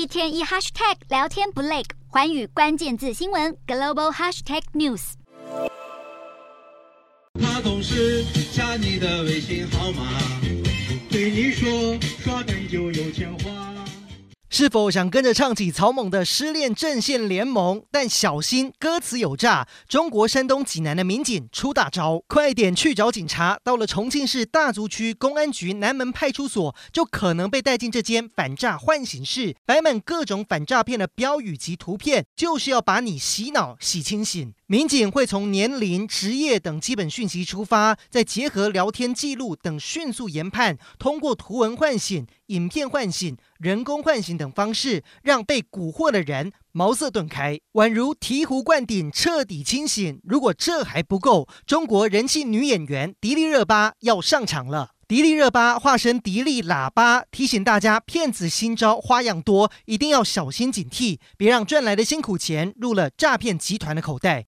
一天一 hashtag 聊天不累，环宇关键字新闻 global hashtag news。他总是加你的微信号码，对你说刷单就有钱花。是否想跟着唱起草蜢的失恋阵线联盟？但小心歌词有诈！中国山东济南的民警出大招，快点去找警察！到了重庆市大足区公安局南门派出所，就可能被带进这间反诈唤醒室，摆满各种反诈骗的标语及图片，就是要把你洗脑洗清醒。民警会从年龄、职业等基本讯息出发，再结合聊天记录等迅速研判，通过图文唤醒、影片唤醒、人工唤醒等方式，让被蛊惑的人茅塞顿开，宛如醍醐灌顶，彻底清醒。如果这还不够，中国人气女演员迪丽热巴要上场了。迪丽热巴化身迪丽喇叭，提醒大家骗子新招花样多，一定要小心警惕，别让赚来的辛苦钱入了诈骗集团的口袋。